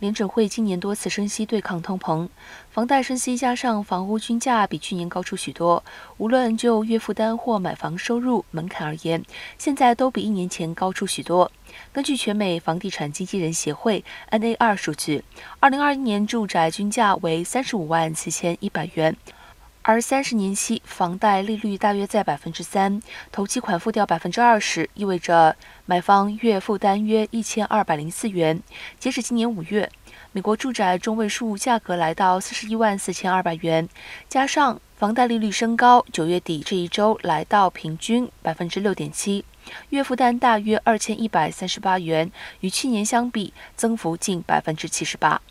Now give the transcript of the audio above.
联准会今年多次升息对抗通膨，房贷升息加上房屋均价比去年高出许多，无论就月负担或买房收入门槛而言，现在都比一年前高出许多。根据全美房地产经纪人协会 （NAR） 数据，二零二一年住宅均价为三十五万七千一百元。而三十年期房贷利率大约在百分之三，头期款付掉百分之二十，意味着买方月负担约一千二百零四元。截止今年五月，美国住宅中位数价格来到四十一万四千二百元，加上房贷利率升高，九月底这一周来到平均百分之六点七，月负担大约二千一百三十八元，与去年相比增幅近百分之七十八。